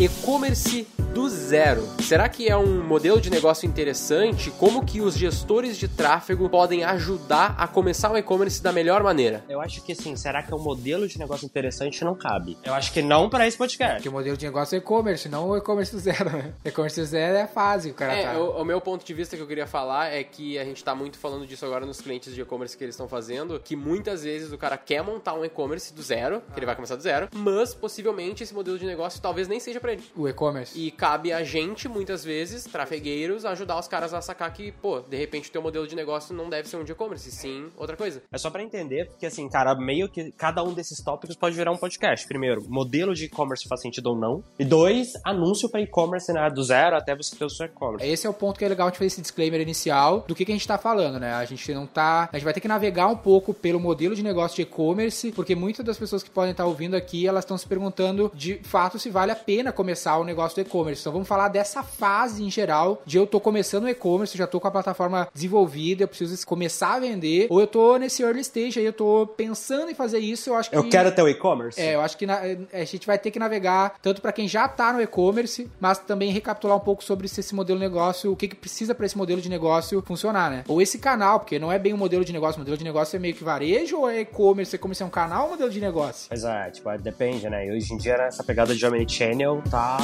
E-commerce do zero. Será que é um modelo de negócio interessante? Como que os gestores de tráfego podem ajudar a começar o e-commerce da melhor maneira? Eu acho que assim, será que é um modelo de negócio interessante? Não cabe. Eu acho que não para esse podcast. Porque o modelo de negócio é e-commerce, não o e-commerce do zero, né? E-commerce do zero é a fase, o cara É, tá. o, o meu ponto de vista que eu queria falar é que a gente tá muito falando disso agora nos clientes de e-commerce que eles estão fazendo, que muitas vezes o cara quer montar um e-commerce do zero, que ele vai começar do zero, mas possivelmente esse modelo de negócio talvez nem seja pra ele. O e-commerce. E cabe a gente, muitas vezes, trafegueiros, ajudar os caras a sacar que, pô, de repente o teu modelo de negócio não deve ser um de e-commerce, sim outra coisa. É só pra entender, porque assim, cara, meio que cada um desses tópicos pode virar um podcast. Primeiro, modelo de e-commerce faz sentido ou não. E dois, anúncio pra e-commerce, né? Do zero até você ter o seu e-commerce. Esse é o ponto que é legal de fazer esse disclaimer inicial do que, que a gente tá falando, né? A gente não tá. A gente vai ter que navegar um pouco pelo modelo de negócio de e-commerce, porque muitas das pessoas que podem estar ouvindo aqui, elas estão se perguntando de fato se vale a pena começar o negócio do e-commerce. Então vamos falar dessa fase em geral de eu tô começando o e-commerce, já tô com a plataforma desenvolvida, eu preciso começar a vender, ou eu tô nesse early stage aí, eu tô pensando em fazer isso, eu acho que. Eu quero ter o e-commerce? É, eu acho que na- a gente vai ter que navegar tanto para quem já tá no e-commerce, mas também recapitular um pouco sobre se esse modelo de negócio, o que, que precisa para esse modelo de negócio funcionar, né? Ou esse canal, porque não é bem um modelo de negócio, o modelo de negócio é meio que varejo ou é e-commerce? E-commerce é um canal ou um modelo de negócio? Mas é, tipo, depende, né? E hoje em dia, essa pegada de Omnichannel tá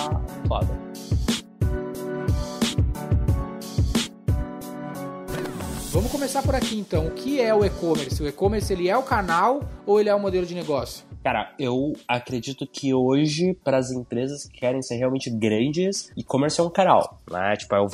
foda. Vamos começar por aqui então. O que é o e-commerce? O e-commerce ele é o canal ou ele é o modelo de negócio? Cara, eu acredito que hoje, para as empresas que querem ser realmente grandes, e-commerce é um canal, né? Tipo, é o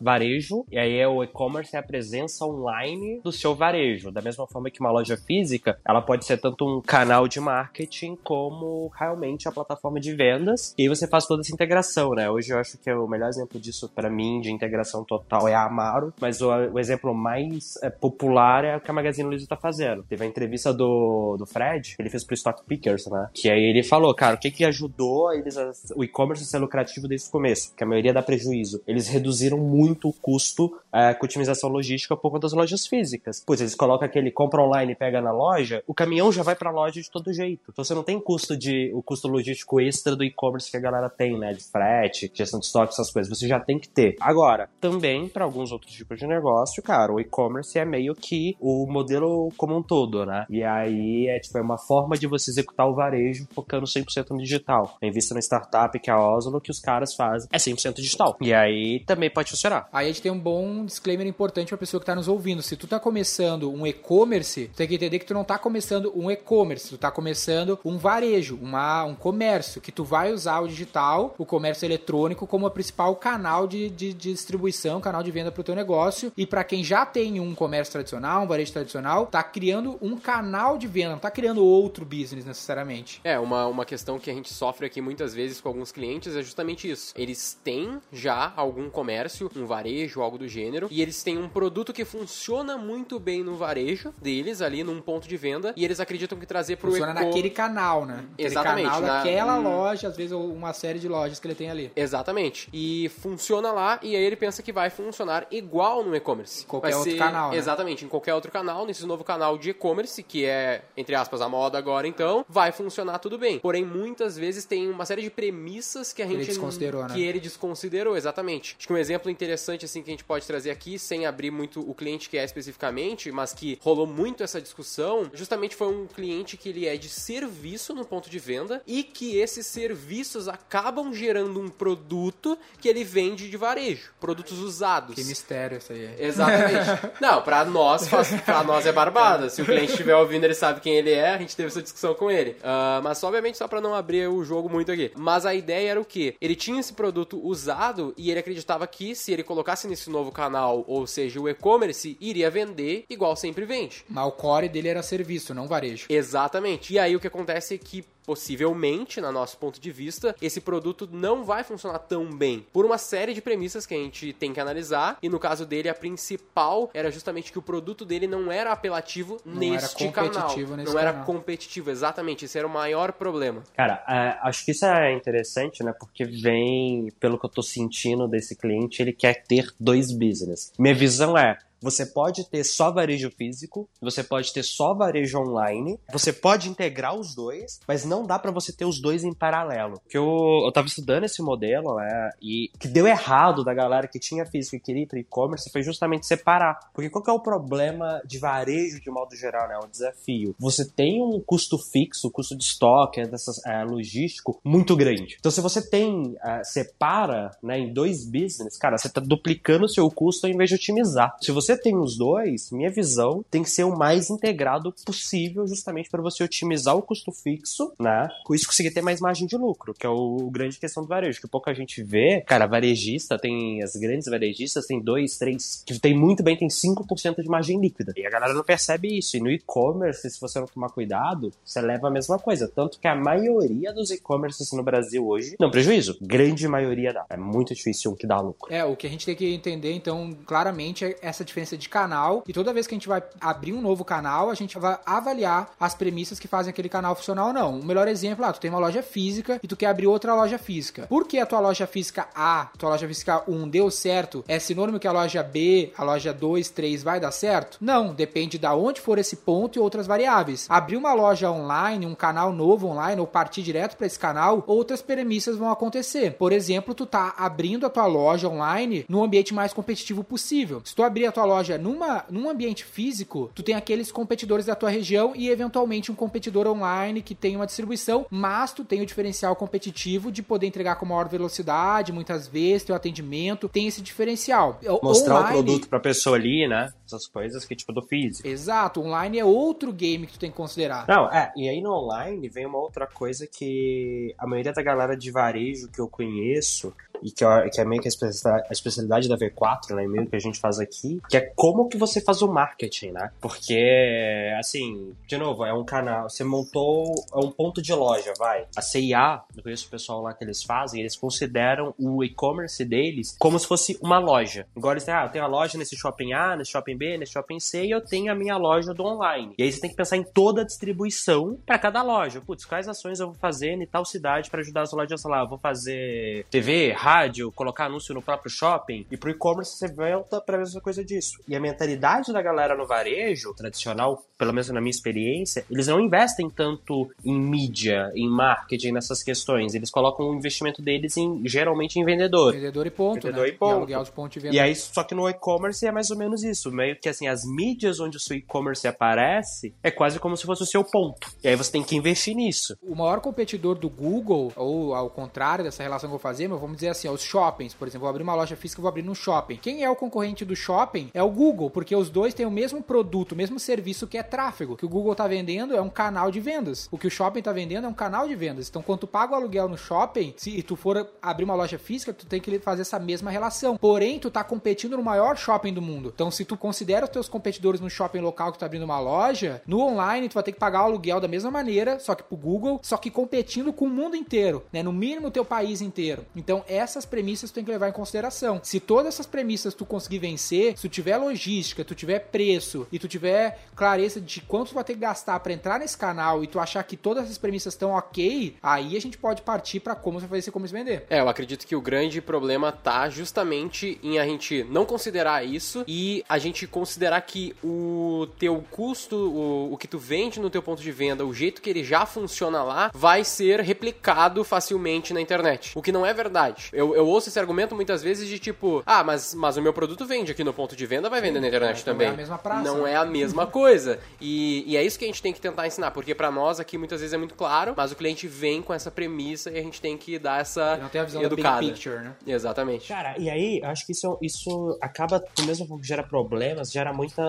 varejo, e aí é o e-commerce é a presença online do seu varejo. Da mesma forma que uma loja física, ela pode ser tanto um canal de marketing como realmente a plataforma de vendas. E aí você faz toda essa integração, né? Hoje eu acho que é o melhor exemplo disso para mim, de integração total, é a Amaro, mas o, o exemplo mais é, popular é o que a Magazine Luiza tá fazendo. Teve a entrevista do, do Fred, ele fez pro Stock Pickers, né? Que aí ele falou, cara, o que que ajudou eles a, o e-commerce a ser lucrativo desde o começo? Porque a maioria dá prejuízo. Eles reduziram muito o custo é, com otimização logística por conta das lojas físicas. Pois eles colocam aquele compra online e pega na loja, o caminhão já vai pra loja de todo jeito. Então você não tem custo de o custo logístico extra do e-commerce que a galera tem, né? De frete, gestão de estoque, essas coisas. Você já tem que ter. Agora, também para alguns outros tipos de negócio, cara, o e-commerce é meio que o modelo como um todo, né? E aí é tipo é uma forma de você executar o varejo focando 100% no digital. Tem vista na startup que é a Oslo que os caras fazem é 100% digital. E aí também pode funcionar. Aí a gente tem um bom disclaimer importante pra pessoa que tá nos ouvindo. Se tu tá começando um e-commerce, tu tem que entender que tu não tá começando um e-commerce, tu tá começando um varejo, uma, um comércio, que tu vai usar o digital, o comércio eletrônico, como a principal canal de, de, de distribuição, canal de venda pro teu negócio. E pra quem já tem um comércio tradicional, um varejo tradicional, tá criando um canal de venda, não tá criando outro business necessariamente. É, uma, uma questão que a gente sofre aqui muitas vezes com alguns clientes é justamente isso. Eles têm já algum comércio, um varejo, algo do gênero, e eles têm um produto que funciona muito bem no varejo deles, ali num ponto de venda, e eles acreditam que trazer pro Funciona eco... naquele canal, né? Aquele Exatamente, canal na- daquela hum. loja, às vezes ou uma série de lojas que ele tem ali. Exatamente. E funciona lá, e aí ele pensa que vai funcionar igual no e-commerce. Qualquer Vai outro ser- canal, né? Exatamente, em qualquer outro canal, nesse novo canal de e-commerce, que é, entre aspas, a moda agora, então, vai funcionar tudo bem. Porém, muitas vezes tem uma série de premissas que a Que ele gente... desconsiderou, né? Que ele desconsiderou, exatamente. Acho que um exemplo interessante, assim, que a gente pode trazer aqui, sem abrir muito o cliente que é especificamente, mas que rolou muito essa discussão, justamente foi um cliente que ele é de serviço no ponto de venda e que esses serviços acabam gerando um produto que ele vende de varejo, produtos usados. Que mistério isso aí. Exatamente. Não, pra nós, pra nós é barbada. Se o cliente estiver ouvindo, ele sabe quem ele é. A gente teve essa discussão com ele. Ah, mas, obviamente, só pra não abrir o jogo muito aqui. Mas a ideia era o quê? Ele tinha esse produto usado e ele acreditava que se ele colocasse nesse novo canal, ou seja, o e-commerce, iria vender igual sempre vende. Mas o core dele era serviço, não varejo. Exatamente. E aí o que acontece é que possivelmente, na nosso ponto de vista, esse produto não vai funcionar tão bem. Por uma série de premissas que a gente tem que analisar. E no caso dele, a principal era justamente que o produto dele não era apelativo Não neste era canal. competitivo nesse não era canal. competitivo, exatamente. Esse era o maior problema. Cara, é, acho que isso é interessante, né? Porque vem, pelo que eu tô sentindo desse cliente, ele quer ter dois business. Minha visão é. Você pode ter só varejo físico, você pode ter só varejo online, você pode integrar os dois, mas não dá pra você ter os dois em paralelo. Que eu, eu tava estudando esse modelo, né? E que deu errado da galera que tinha físico e queria ir pro e-commerce foi justamente separar. Porque qual que é o problema de varejo de modo geral, né? O desafio. Você tem um custo fixo, custo de estoque, dessas, é, logístico, muito grande. Então, se você tem, é, separa, né, em dois business, cara, você tá duplicando o seu custo ao invés de otimizar. Se você tem os dois, minha visão tem que ser o mais integrado possível, justamente para você otimizar o custo fixo, né? Com isso conseguir ter mais margem de lucro, que é o, o grande questão do varejo, que pouca gente vê. Cara, varejista tem, as grandes varejistas tem dois, três, que tem muito bem, tem 5% de margem líquida. E a galera não percebe isso. E no e-commerce, se você não tomar cuidado, você leva a mesma coisa. Tanto que a maioria dos e-commerces no Brasil hoje, não prejuízo, grande maioria dá. É muito difícil um que dá lucro. É, o que a gente tem que entender, então, claramente, é essa diferença de canal. E toda vez que a gente vai abrir um novo canal, a gente vai avaliar as premissas que fazem aquele canal funcionar ou não. O melhor exemplo, ah, tu tem uma loja física e tu quer abrir outra loja física. Por que a tua loja física A, tua loja física 1 deu certo? É sinônimo que a loja B, a loja 2, 3 vai dar certo? Não, depende da onde for esse ponto e outras variáveis. Abrir uma loja online, um canal novo online ou partir direto para esse canal, outras premissas vão acontecer. Por exemplo, tu tá abrindo a tua loja online no ambiente mais competitivo possível. Se tu abrir a tua loja numa, num ambiente físico, tu tem aqueles competidores da tua região e eventualmente um competidor online que tem uma distribuição, mas tu tem o diferencial competitivo de poder entregar com maior velocidade, muitas vezes, teu atendimento, tem esse diferencial. Mostrar Online- o produto pra pessoa ali, né? Essas coisas que, tipo, do físico. Exato, online é outro game que tu tem que considerar. Não, é, e aí no online vem uma outra coisa que a maioria da galera de varejo que eu conheço, e que, eu- que é meio que a especialidade, da V4, né, meio que a gente faz aqui, que é como que você faz o marketing, né? Porque, assim, de novo, é um canal, você montou, é um ponto de loja, vai. A CIA, eu conheço o pessoal lá que eles fazem, eles consideram o e-commerce deles como se fosse uma loja. Igual eles têm, ah, eu tenho a loja nesse shopping A, nesse shopping B, nesse shopping C, e eu tenho a minha loja do online. E aí você tem que pensar em toda a distribuição para cada loja. Putz, quais ações eu vou fazer em tal cidade para ajudar as lojas, lá, eu vou fazer TV, rádio, colocar anúncio no próprio shopping. E pro e-commerce você volta pra mesma coisa disso. E a mentalidade da galera no varejo tradicional, pelo menos na minha experiência, eles não investem tanto em mídia, em marketing, nessas questões. Eles colocam o investimento deles em geralmente em vendedor. Vendedor e ponto, Vendedor né? e ponto. aluguel de ponto de venda. E aí, só que no e-commerce é mais ou menos isso. Meio que assim, as mídias onde o seu e-commerce aparece é quase como se fosse o seu ponto. E aí você tem que investir nisso. O maior competidor do Google, ou ao contrário dessa relação que eu vou fazer, mas vamos dizer assim, ó, os shoppings, por exemplo, vou abrir uma loja física, vou abrir num shopping. Quem é o concorrente do shopping? É o Google, porque os dois têm o mesmo produto, o mesmo serviço que é tráfego. O que o Google tá vendendo é um canal de vendas. O que o shopping tá vendendo é um canal de vendas. Então, quando tu paga o aluguel no shopping, se tu for abrir uma loja física, tu tem que fazer essa mesma relação. Porém, tu tá competindo no maior shopping do mundo. Então, se tu considera os teus competidores no shopping local que tu tá abrindo uma loja, no online tu vai ter que pagar o aluguel da mesma maneira, só que pro Google, só que competindo com o mundo inteiro, né? No mínimo o teu país inteiro. Então, essas premissas tu tem que levar em consideração. Se todas essas premissas tu conseguir vencer, se tu tiver logística, tu tiver preço e tu tiver clareza de quanto tu vai ter que gastar para entrar nesse canal e tu achar que todas essas premissas estão ok, aí a gente pode partir para como você vai fazer esse e-commerce vender. É, eu acredito que o grande problema tá justamente em a gente não considerar isso e a gente considerar que o teu custo, o, o que tu vende no teu ponto de venda, o jeito que ele já funciona lá, vai ser replicado facilmente na internet. O que não é verdade. Eu, eu ouço esse argumento muitas vezes de tipo, ah, mas, mas o meu produto vende aqui no ponto de venda, vai vender na internet não também. é a mesma praça, Não é a mesma coisa. E, e é isso que a gente tem que tentar ensinar, porque pra nós aqui muitas vezes é muito claro, mas o cliente vem com essa premissa e a gente tem que dar essa Não tem a visão educada. da big picture, né? Exatamente. Cara, e aí, eu acho que isso, isso acaba, do mesmo tempo que gera problemas, gera muita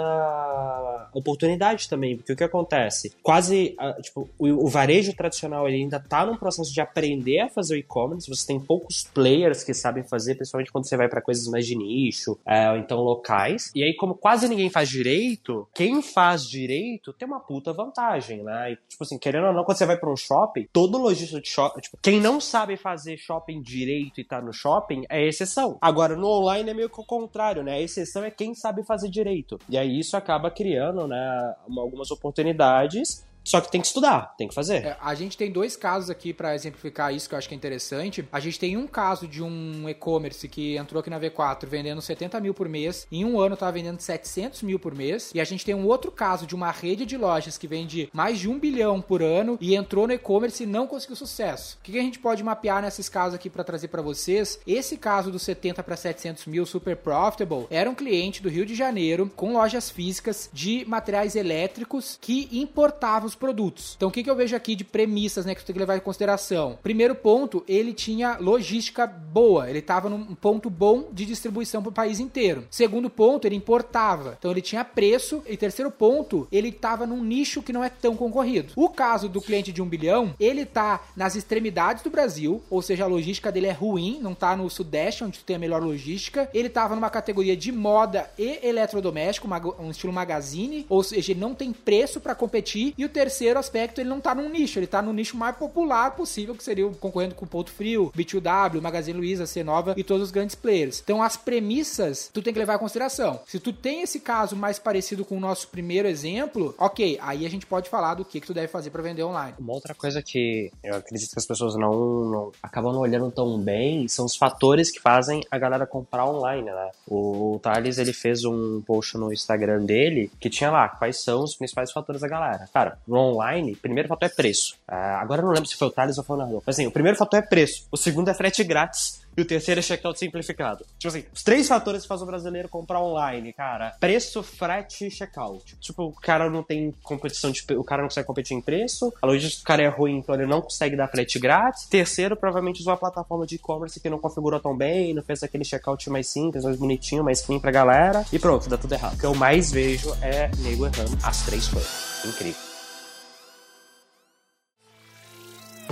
oportunidade também, porque o que acontece? Quase, ah, tipo, o, o varejo tradicional ele ainda tá num processo de aprender a fazer o e-commerce, você tem poucos players players que sabem fazer, principalmente quando você vai para coisas mais de nicho, é, ou então locais. E aí, como quase ninguém faz direito, quem faz direito tem uma puta vantagem, né? E, tipo assim, querendo ou não, quando você vai para um shopping, todo lojista de shopping, tipo, quem não sabe fazer shopping direito e tá no shopping é exceção. Agora, no online é meio que o contrário, né? A exceção é quem sabe fazer direito. E aí isso acaba criando, né, algumas oportunidades só que tem que estudar, tem que fazer. É, a gente tem dois casos aqui para exemplificar isso que eu acho que é interessante. A gente tem um caso de um e-commerce que entrou aqui na V4 vendendo 70 mil por mês, em um ano estava vendendo 700 mil por mês. E a gente tem um outro caso de uma rede de lojas que vende mais de um bilhão por ano e entrou no e-commerce e não conseguiu sucesso. O que a gente pode mapear nesses casos aqui para trazer para vocês? Esse caso do 70 para 700 mil super profitable era um cliente do Rio de Janeiro com lojas físicas de materiais elétricos que importava os produtos. Então, o que, que eu vejo aqui de premissas, né, que você tem que levar em consideração? Primeiro ponto, ele tinha logística boa, ele estava num ponto bom de distribuição para o país inteiro. Segundo ponto, ele importava, então ele tinha preço. E terceiro ponto, ele estava num nicho que não é tão concorrido. O caso do cliente de um bilhão, ele está nas extremidades do Brasil, ou seja, a logística dele é ruim, não está no sudeste, onde tem a melhor logística. Ele estava numa categoria de moda e eletrodoméstico, um estilo magazine, ou seja, ele não tem preço para competir. E o terceiro aspecto, ele não tá num nicho, ele tá no nicho mais popular possível, que seria concorrendo com o Ponto Frio, B2W, Magazine Luiza, C Nova e todos os grandes players. Então, as premissas, tu tem que levar em consideração. Se tu tem esse caso mais parecido com o nosso primeiro exemplo, ok, aí a gente pode falar do que, que tu deve fazer para vender online. Uma outra coisa que eu acredito que as pessoas não, não acabam não olhando tão bem são os fatores que fazem a galera comprar online, né? O Thales, ele fez um post no Instagram dele que tinha lá quais são os principais fatores da galera. Cara, no online, primeiro fator é preço. Ah, agora eu não lembro se foi o Thales ou foi o Nardo. Mas assim, o primeiro fator é preço. O segundo é frete grátis. E o terceiro é checkout simplificado. Tipo assim, os três fatores que fazem o brasileiro comprar online, cara. Preço, frete e checkout. Tipo, o cara não tem competição de. O cara não consegue competir em preço. A logística do cara é ruim, então ele não consegue dar frete grátis. Terceiro, provavelmente usou uma plataforma de e-commerce que não configurou tão bem, não fez aquele checkout mais simples, mais bonitinho, mais clean pra galera. E pronto, dá tudo errado. O que eu mais vejo é nego errando as três coisas. Incrível.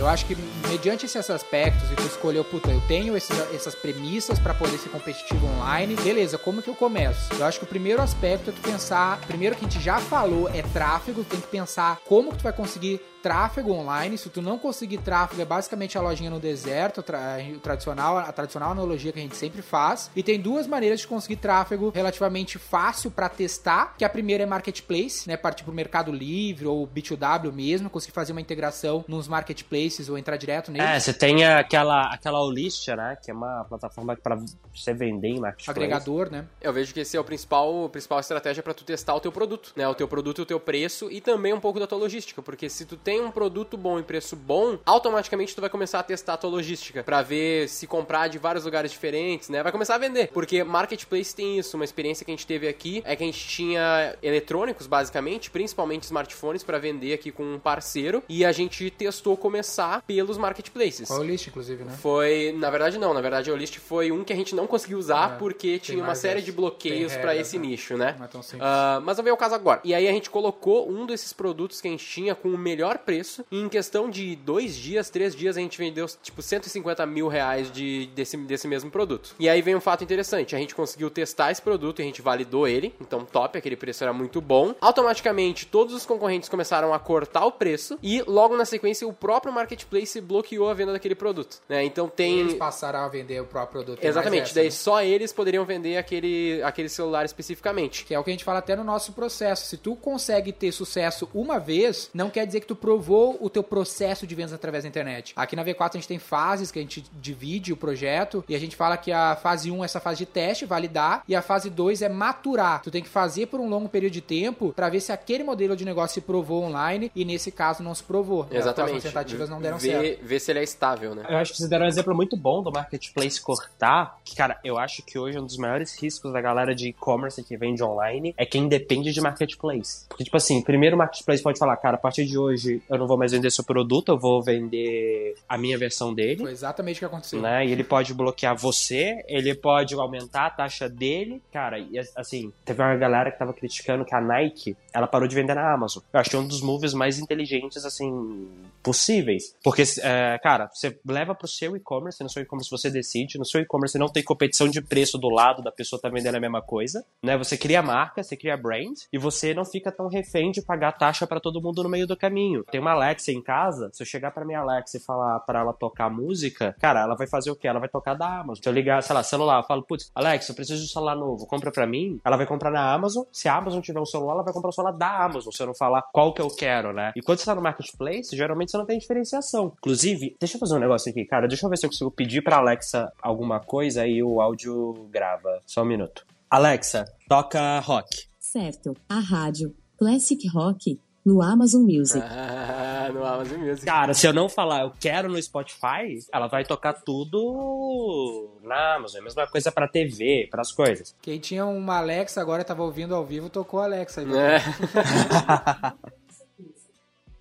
Eu acho que mediante esses aspectos e tu escolheu, puta, eu tenho esses, essas premissas para poder ser competitivo online, beleza, como que eu começo? Eu acho que o primeiro aspecto é tu pensar, primeiro que a gente já falou é tráfego, tem que pensar como que tu vai conseguir tráfego online. Se tu não conseguir tráfego, é basicamente a lojinha no deserto, o tradicional, a tradicional analogia que a gente sempre faz. E tem duas maneiras de conseguir tráfego relativamente fácil para testar, que a primeira é marketplace, né, partir pro Mercado Livre ou B2W mesmo, conseguir fazer uma integração nos marketplaces ou entrar direto neles. É, você tem aquela aquela Olistia, né, que é uma plataforma para você vender em marketplace. Agregador, né? Eu vejo que esse é o principal, principal estratégia para tu testar o teu produto, né, o teu produto e o teu preço e também um pouco da tua logística, porque se tu tem tem um produto bom e preço bom, automaticamente tu vai começar a testar a tua logística para ver se comprar de vários lugares diferentes, né? Vai começar a vender, porque marketplace tem isso. Uma experiência que a gente teve aqui é que a gente tinha eletrônicos, basicamente, principalmente smartphones para vender aqui com um parceiro e a gente testou começar pelos marketplaces. Foi o list, inclusive, né? Foi, na verdade não, na verdade o list foi um que a gente não conseguiu usar é, porque tinha uma série de bloqueios para esse né? nicho, né? Não é tão simples. Uh, mas vamos ver o caso agora. E aí a gente colocou um desses produtos que a gente tinha com o melhor preço. E em questão de dois dias, três dias, a gente vendeu tipo 150 mil reais de, desse, desse mesmo produto. E aí vem um fato interessante: a gente conseguiu testar esse produto e a gente validou ele. Então, top, aquele preço era muito bom. Automaticamente, todos os concorrentes começaram a cortar o preço e logo na sequência o próprio marketplace bloqueou a venda daquele produto. Né? Então tem. Eles passaram a vender o próprio produto. Exatamente, essa, daí né? só eles poderiam vender aquele, aquele celular especificamente. Que é o que a gente fala até no nosso processo. Se tu consegue ter sucesso uma vez, não quer dizer que tu provou o teu processo de vendas através da internet. Aqui na V4 a gente tem fases que a gente divide o projeto e a gente fala que a fase 1 é essa fase de teste, validar, e a fase 2 é maturar. Tu tem que fazer por um longo período de tempo para ver se aquele modelo de negócio se provou online e nesse caso não se provou. Exatamente. As tentativas não deram ver, certo. Ver se ele é estável, né? Eu acho que vocês deram um exemplo muito bom do marketplace cortar, que cara, eu acho que hoje um dos maiores riscos da galera de e-commerce que vende online é quem depende de marketplace. Porque tipo assim, primeiro o marketplace pode falar, cara, a partir de hoje eu não vou mais vender seu produto, eu vou vender a minha versão dele. Foi exatamente o que aconteceu. Né? E ele pode bloquear você, ele pode aumentar a taxa dele. Cara, e assim, teve uma galera que tava criticando que a Nike, ela parou de vender na Amazon. Eu achei um dos moves mais inteligentes, assim, possíveis. Porque, é, cara, você leva pro seu e-commerce, no seu e-commerce você decide, no seu e-commerce não tem competição de preço do lado da pessoa tá vendendo a mesma coisa, né? Você cria marca, você cria brand e você não fica tão refém de pagar taxa para todo mundo no meio do caminho. Tem uma Alexa em casa, se eu chegar para minha Alexa e falar para ela tocar música, cara, ela vai fazer o quê? Ela vai tocar da Amazon. Se eu ligar, sei lá, celular, eu falo, putz, Alexa, eu preciso de um celular novo, compra para mim. Ela vai comprar na Amazon. Se a Amazon tiver um celular, ela vai comprar o celular da Amazon, se eu não falar qual que eu quero, né? E quando você tá no marketplace, geralmente você não tem diferenciação. Inclusive, deixa eu fazer um negócio aqui, cara, deixa eu ver se eu consigo pedir pra Alexa alguma coisa e o áudio grava. Só um minuto. Alexa, toca rock. Certo. A rádio Classic Rock no Amazon Music. Ah, no Amazon Music. Cara, se eu não falar eu quero no Spotify, ela vai tocar tudo na Amazon. É a mesma coisa pra TV, pras coisas. Quem tinha uma Alexa agora tava ouvindo ao vivo, tocou a Alexa. aí.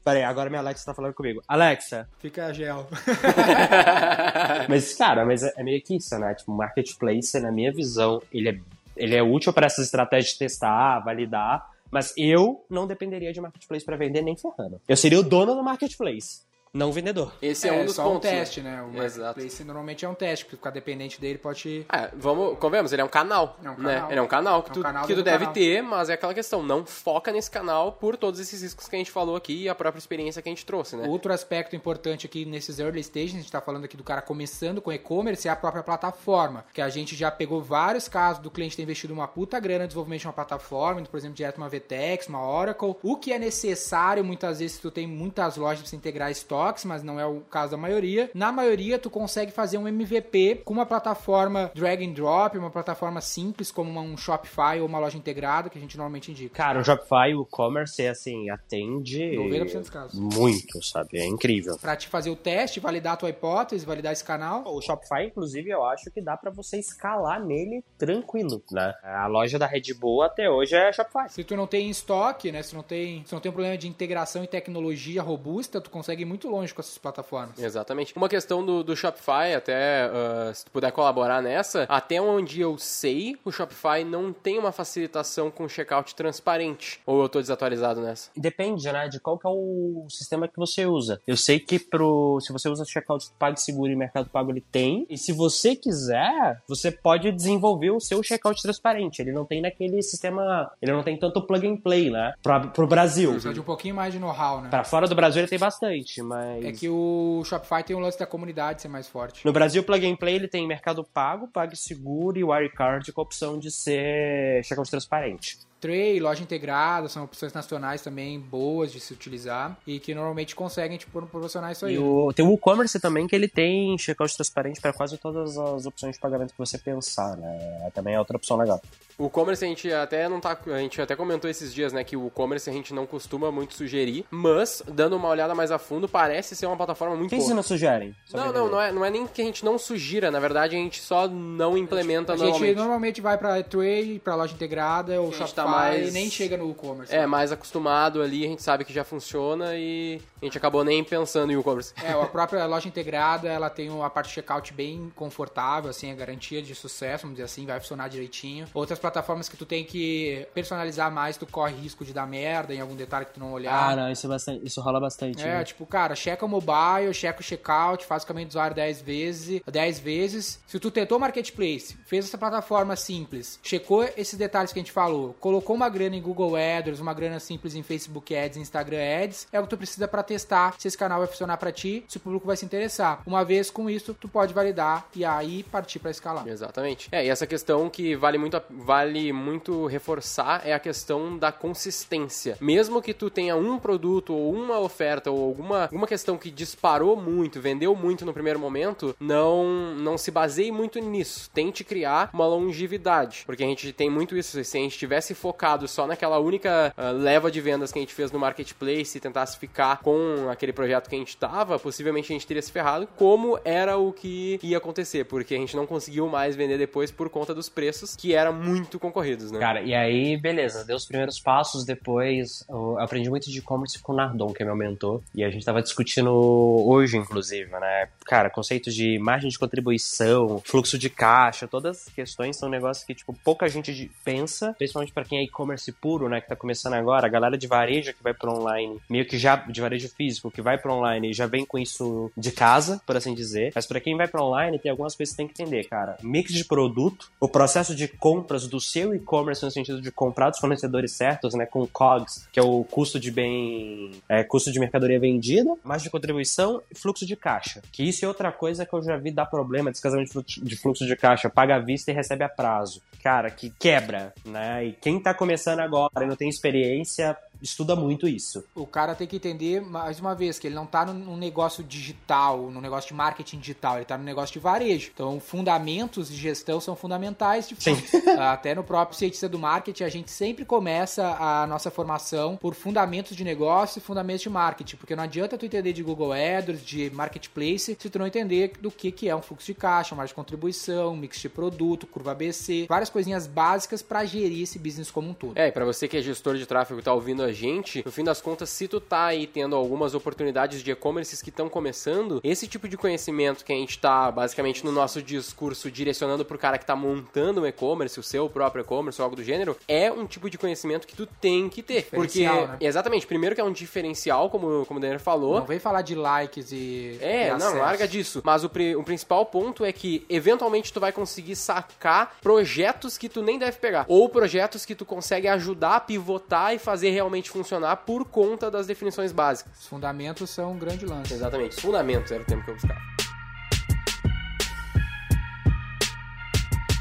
Peraí, agora minha Alexa tá falando comigo. Alexa. Fica gel. Mas, cara, mas é meio que isso, né? Tipo, o marketplace, na minha visão, ele é, ele é útil para essas estratégias de testar, validar. Mas eu não dependeria de marketplace para vender nem ferrando. Eu seria o dono do marketplace, não vendedor. Esse é, um dos só pontos. um teste, né? O Exato. marketplace normalmente é um teste, porque ficar dependente dele pode. É, vamos, convenhamos, ele é um canal, É um né? canal. Ele é um canal que É um tu, canal que tu deve canal. ter, mas é aquela questão, não foca nesse canal por todos esses riscos que a gente falou aqui e a própria experiência que a gente trouxe, né? Outro aspecto importante aqui nesses early stages, a gente tá falando aqui do cara começando com e-commerce, é a própria plataforma. Que a gente já pegou vários casos do cliente ter investido uma puta grana no desenvolvimento de uma plataforma, por exemplo, direto uma VTEX, uma Oracle. O que é necessário, muitas vezes, tu tem muitas lojas pra você integrar estoques, mas não é o caso da maioria. Na maioria, tu consegue fazer um MVP com uma plataforma drag and drop, uma plataforma simples, como um Shopify ou uma loja integrada, que a gente normalmente indica. Cara, o Shopify, o e-commerce, é assim, atende 90% dos casos. muito, sabe? É incrível. Pra te fazer o teste, validar a tua hipótese, validar esse canal. O Shopify, inclusive, eu acho que dá pra você escalar nele tranquilo, né? A loja da Red Bull até hoje é Shopify. Se tu não tem em estoque, né? Se não tem, se não tem um problema de integração e tecnologia robusta, tu consegue ir muito longe com essas plataformas. Exatamente. Uma questão do, do Shopify, até ah, se tu puder colaborar nessa, até onde eu sei, o Shopify não tem uma facilitação com checkout transparente. Ou eu tô desatualizado nessa? Depende, né, de qual que é o sistema que você usa. Eu sei que pro, se você usa checkout PagSeguro e Mercado Pago, ele tem. E se você quiser, você pode desenvolver o seu checkout transparente. Ele não tem naquele sistema, ele não tem tanto plug and play, né, pra, pro Brasil. Precisa de um pouquinho mais de know-how, né? Pra fora do Brasil ele tem bastante, mas... É que o Shopify tem um lance da comunidade ser mais forte. No Brasil, Plug and Play ele tem Mercado Pago, PagSeguro e Wirecard com a opção de ser checkout transparente. Tray, loja integrada, são opções nacionais também boas de se utilizar e que normalmente conseguem te pro- proporcionar isso aí. E né? o, tem o e-commerce também que ele tem checkout transparente para quase todas as opções de pagamento que você pensar, né? Também é outra opção legal. O e-commerce a gente até não tá. A gente até comentou esses dias, né, que o e-commerce a gente não costuma muito sugerir, mas, dando uma olhada mais a fundo, parece ser uma plataforma muito Quem boa. se não sugerem? Não, não, não é, não é nem que a gente não sugira, na verdade a gente só não implementa A gente normalmente. normalmente vai pra Tray, pra loja integrada, ou A gente Shopify, tá mais- nem chega no e-commerce. É, mais acostumado ali, a gente sabe que já funciona e a gente acabou nem pensando em e-commerce. É, a própria loja integrada, ela tem a parte checkout bem confortável, assim, a garantia de sucesso, vamos dizer assim, vai funcionar direitinho. Outras plataformas que tu tem que personalizar mais, tu corre risco de dar merda em algum detalhe que tu não olhar. Ah, não, isso, é bastante, isso rola bastante. É, né? tipo, cara, checa o mobile, checa o checkout, faz o caminho do usuário 10 vezes, 10 vezes. Se tu tentou marketplace, fez essa plataforma simples, checou esses detalhes que a gente falou, colocou uma grana em Google AdWords, uma grana simples em Facebook Ads, Instagram Ads, é o que tu precisa pra testar se esse canal vai funcionar pra ti, se o público vai se interessar. Uma vez com isso, tu pode validar e aí partir pra escalar. Exatamente. É, e essa questão que vale muito, vale muito reforçar é a questão da consistência. Mesmo que tu tenha um produto ou uma oferta ou alguma, alguma questão que disparou muito, vendeu muito no primeiro momento, não, não se baseie muito nisso. Tente criar uma longevidade. Porque a gente tem muito isso. Se a gente tivesse focado só naquela única ah, leva de vendas que a gente fez no marketplace e tentasse ficar com aquele projeto que a gente tava, possivelmente a gente teria se ferrado, como era o que ia acontecer, porque a gente não conseguiu mais vender depois por conta dos preços que eram muito concorridos, né? Cara, e aí, beleza, deu os primeiros passos, depois eu aprendi muito de e-commerce com o Nardon, que é meu mentor, e a gente tava discutindo hoje, inclusive, né? Cara, conceitos de margem de contribuição, fluxo de caixa, todas as questões são negócios que, tipo, pouca gente pensa, principalmente pra quem é e-commerce puro, né, que tá começando agora, a galera de varejo que vai pro online, meio que já de varejo físico, que vai pro online, já vem com isso de casa, por assim dizer. Mas para quem vai pro online, tem algumas coisas que tem que entender, cara. Mix de produto, o processo de compras do seu e-commerce no sentido de comprar dos fornecedores certos, né, com COGS, que é o custo de bem, é, custo de mercadoria vendida, mais de contribuição e fluxo de caixa. Que isso é outra coisa que eu já vi dar problema, descasamento de fluxo de caixa, paga à vista e recebe a prazo. Cara, que quebra, né? E quem tá começando agora e não tem experiência, estuda muito isso. O cara tem que entender, mais uma vez, que ele não tá num negócio digital, num negócio de marketing digital, ele tá no negócio de varejo. Então, fundamentos de gestão são fundamentais. De Sim. Até no próprio cientista do marketing, a gente sempre começa a nossa formação por fundamentos de negócio e fundamentos de marketing, porque não adianta tu entender de Google AdWords, de marketplace, se tu não entender do que, que é um fluxo de caixa, margem de contribuição, mix de produto, curva ABC, várias coisinhas básicas para gerir esse business como um todo. É, e pra você que é gestor de tráfego e tá ouvindo a gente, no fim das contas, se tu tá aí tendo algumas oportunidades de e-commerce que estão começando, esse tipo de conhecimento que a gente tá basicamente no nosso discurso direcionando pro cara que tá montando um e-commerce, o seu próprio e-commerce ou algo do gênero, é um tipo de conhecimento que tu tem que ter. Porque, né? exatamente, primeiro que é um diferencial, como, como o Daniel falou, Não vem falar de likes e. é, e não, acesso. larga disso. Mas o, o principal ponto é que, eventualmente, tu vai conseguir sacar projetos que tu nem deve pegar. Ou projetos que tu consegue ajudar a pivotar e fazer realmente funcionar por conta das definições básicas. Os fundamentos são um grande lance. Exatamente. Os fundamentos era o termo que eu buscava.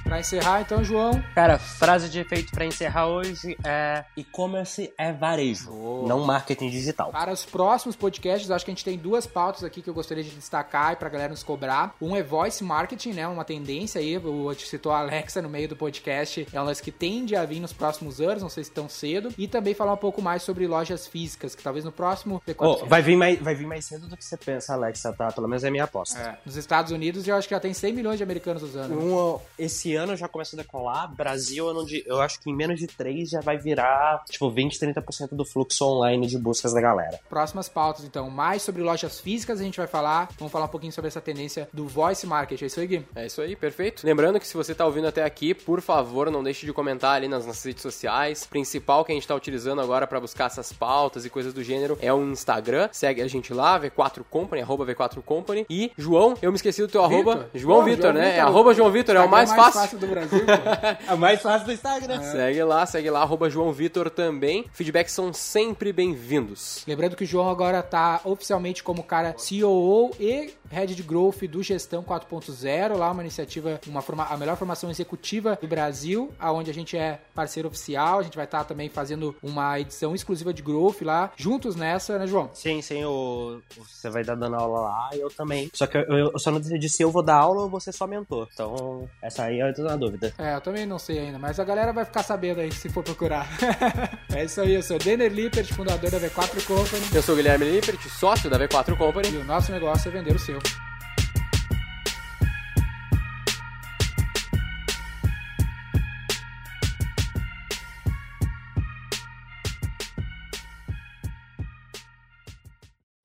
Pra encerrar, então, João, Cara, frase de efeito pra encerrar hoje é: e-commerce é varejo, não marketing digital. Para os próximos podcasts, acho que a gente tem duas pautas aqui que eu gostaria de destacar e pra galera nos cobrar. Um é voice marketing, né? Uma tendência aí. O te citou a Alexa no meio do podcast. É um lance que tende a vir nos próximos anos, não sei se tão cedo. E também falar um pouco mais sobre lojas físicas, que talvez no próximo. Oh, vai, vir mais, vai vir mais cedo do que você pensa, Alexa, tá? Pelo menos é a minha aposta. É, nos Estados Unidos eu acho que já tem 100 milhões de americanos usando. Um, esse ano já começa a decolar. Brasil, eu, não, eu acho que em menos de três já vai virar, tipo, 20, 30% do fluxo online de buscas da galera. Próximas pautas, então. Mais sobre lojas físicas a gente vai falar. Vamos falar um pouquinho sobre essa tendência do voice marketing. É isso aí, Gui? É isso aí, perfeito. Lembrando que se você tá ouvindo até aqui, por favor, não deixe de comentar ali nas nossas redes sociais. O principal que a gente tá utilizando agora pra buscar essas pautas e coisas do gênero é o Instagram. Segue a gente lá, V4 Company, arroba V4 Company. E, João, eu me esqueci do teu arroba. João Vitor, né? É arroba João Vitor, é o mais Instagram fácil. Do Brasil, pô. É mais fácil do Instagram. Segue lá, segue lá, arroba João Vitor também. Feedbacks são sempre bem-vindos. Lembrando que o João agora tá oficialmente como cara COO e Head de Growth do Gestão 4.0, lá uma iniciativa, uma forma, a melhor formação executiva do Brasil, aonde a gente é parceiro oficial, a gente vai estar também fazendo uma edição exclusiva de Growth lá, juntos nessa, né, João? Sim, sim, o, você vai dar dando aula lá e eu também. Só que eu, eu só não decidi se eu vou dar aula ou você só mentor. Então, essa aí eu tô na dúvida. É, eu também não sei ainda, mas a galera vai ficar sabendo aí se for procurar. é isso aí, eu sou o Denner Lippert, fundador da V4 Company, Eu sou o Guilherme Lippert, sócio da V4 Company. e o nosso negócio é vender o seu.